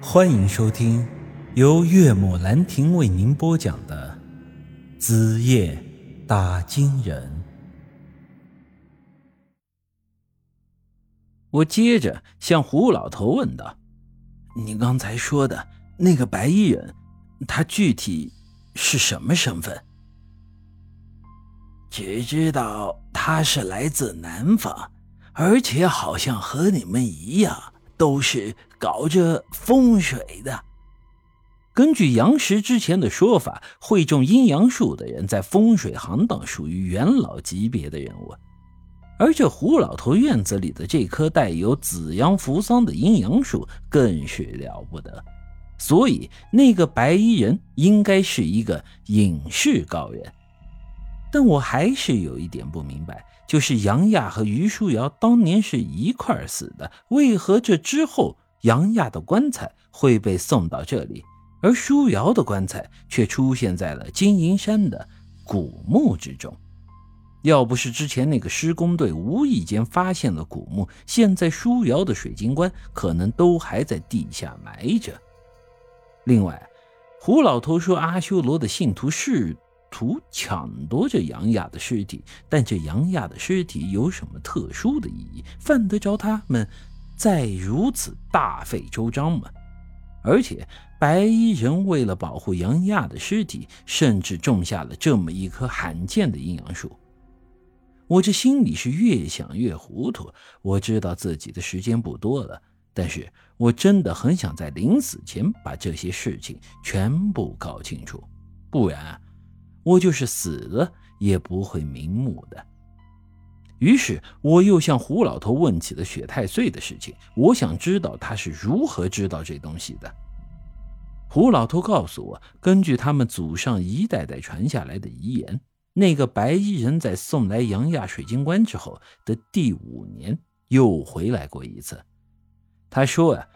欢迎收听由岳母兰亭为您播讲的《子夜打金人》。我接着向胡老头问道：“你刚才说的那个白衣人，他具体是什么身份？”只知道他是来自南方，而且好像和你们一样。都是搞着风水的。根据杨石之前的说法，会种阴阳树的人在风水行当属于元老级别的人物，而这胡老头院子里的这棵带有紫阳扶桑的阴阳树更是了不得。所以，那个白衣人应该是一个隐士高人。但我还是有一点不明白。就是杨亚和于书瑶当年是一块死的，为何这之后杨亚的棺材会被送到这里，而书瑶的棺材却出现在了金银山的古墓之中？要不是之前那个施工队无意间发现了古墓，现在书瑶的水晶棺可能都还在地下埋着。另外，胡老头说阿修罗的信徒是。图抢夺着杨亚的尸体，但这杨亚的尸体有什么特殊的意义？犯得着他们再如此大费周章吗？而且白衣人为了保护杨亚的尸体，甚至种下了这么一棵罕见的阴阳树。我这心里是越想越糊涂。我知道自己的时间不多了，但是我真的很想在临死前把这些事情全部搞清楚，不然。我就是死了也不会瞑目的。于是我又向胡老头问起了雪太岁的事情，我想知道他是如何知道这东西的。胡老头告诉我，根据他们祖上一代代传下来的遗言，那个白衣人在送来杨亚水晶棺之后的第五年又回来过一次。他说啊，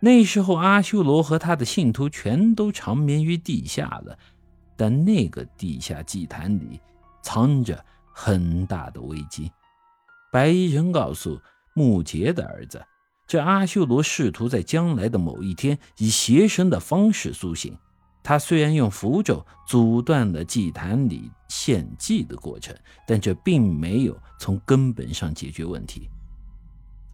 那时候阿修罗和他的信徒全都长眠于地下了。但那个地下祭坛里藏着很大的危机。白衣人告诉木杰的儿子，这阿修罗试图在将来的某一天以邪神的方式苏醒。他虽然用符咒阻断了祭坛里献祭的过程，但这并没有从根本上解决问题。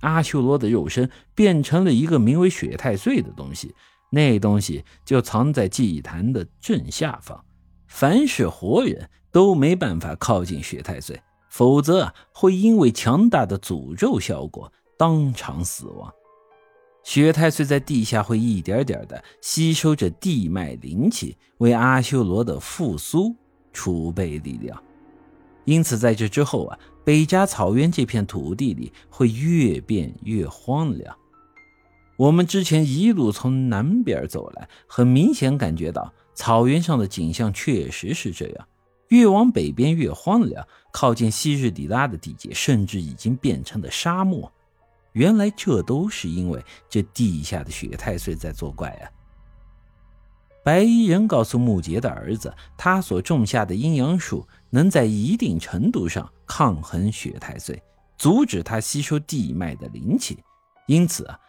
阿修罗的肉身变成了一个名为雪太岁的东西，那东西就藏在祭坛的正下方。凡是活人都没办法靠近雪太岁，否则啊会因为强大的诅咒效果当场死亡。雪太岁在地下会一点点的吸收着地脉灵气，为阿修罗的复苏储备力量。因此，在这之后啊，北疆草原这片土地里会越变越荒凉。我们之前一路从南边走来，很明显感觉到。草原上的景象确实是这样，越往北边越荒凉，靠近昔日里拉的地界甚至已经变成了沙漠。原来这都是因为这地下的雪太岁在作怪啊！白衣人告诉木杰的儿子，他所种下的阴阳树能在一定程度上抗衡雪太岁，阻止他吸收地脉的灵气，因此啊。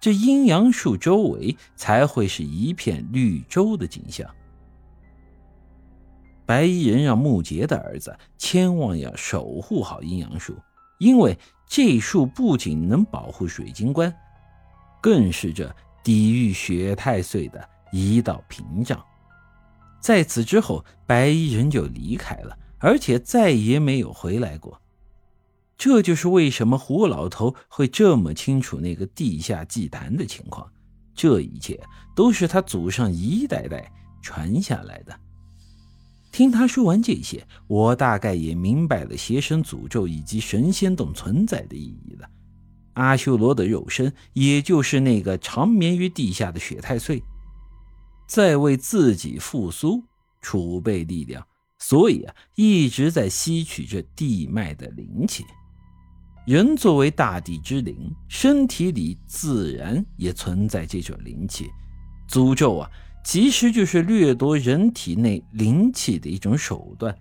这阴阳树周围才会是一片绿洲的景象。白衣人让木杰的儿子千万要守护好阴阳树，因为这树不仅能保护水晶棺，更是这抵御雪太岁的一道屏障。在此之后，白衣人就离开了，而且再也没有回来过。这就是为什么胡老头会这么清楚那个地下祭坛的情况。这一切都是他祖上一代代传下来的。听他说完这些，我大概也明白了邪神诅咒以及神仙洞存在的意义了。阿修罗的肉身，也就是那个长眠于地下的雪太岁，在为自己复苏储备力量，所以啊，一直在吸取着地脉的灵气。人作为大地之灵，身体里自然也存在这种灵气。诅咒啊，其实就是掠夺人体内灵气的一种手段。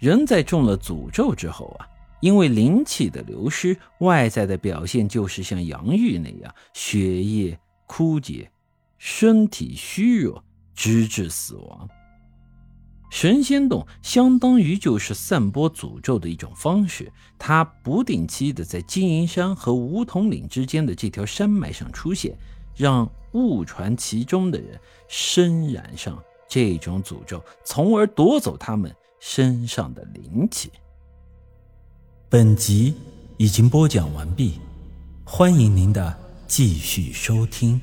人在中了诅咒之后啊，因为灵气的流失，外在的表现就是像杨玉那样血液枯竭，身体虚弱，直至死亡。神仙洞相当于就是散播诅咒的一种方式，它不定期的在金银山和梧桐岭之间的这条山脉上出现，让误传其中的人身染上这种诅咒，从而夺走他们身上的灵气。本集已经播讲完毕，欢迎您的继续收听。